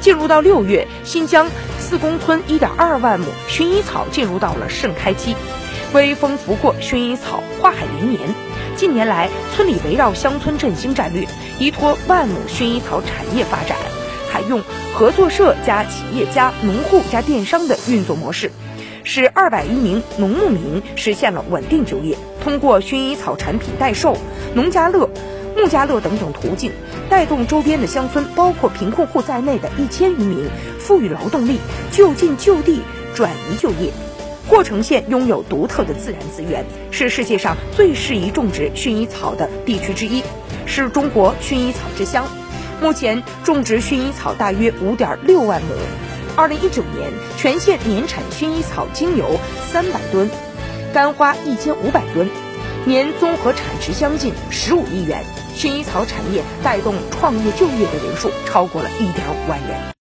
进入到六月，新疆四公村1.2万亩薰衣草进入到了盛开期，微风拂过薰衣草，花海连绵。近年来，村里围绕乡村振兴战略，依托万亩薰衣草产业发展，采用合作社加企业加农户加电商的运作模式。使二百余名农牧民实现了稳定就业。通过薰衣草产品代售、农家乐、农家乐等等途径，带动周边的乡村，包括贫困户在内的一千余名富裕劳动力就近就地转移就业。霍城县拥有独特的自然资源，是世界上最适宜种植薰衣草的地区之一，是中国薰衣草之乡。目前种植薰衣草大约五点六万亩。二零一九年，全县年产薰衣草精油三百吨，干花一千五百吨，年综合产值将近十五亿元。薰衣草产业带动创业就业的人数超过了一点五万人。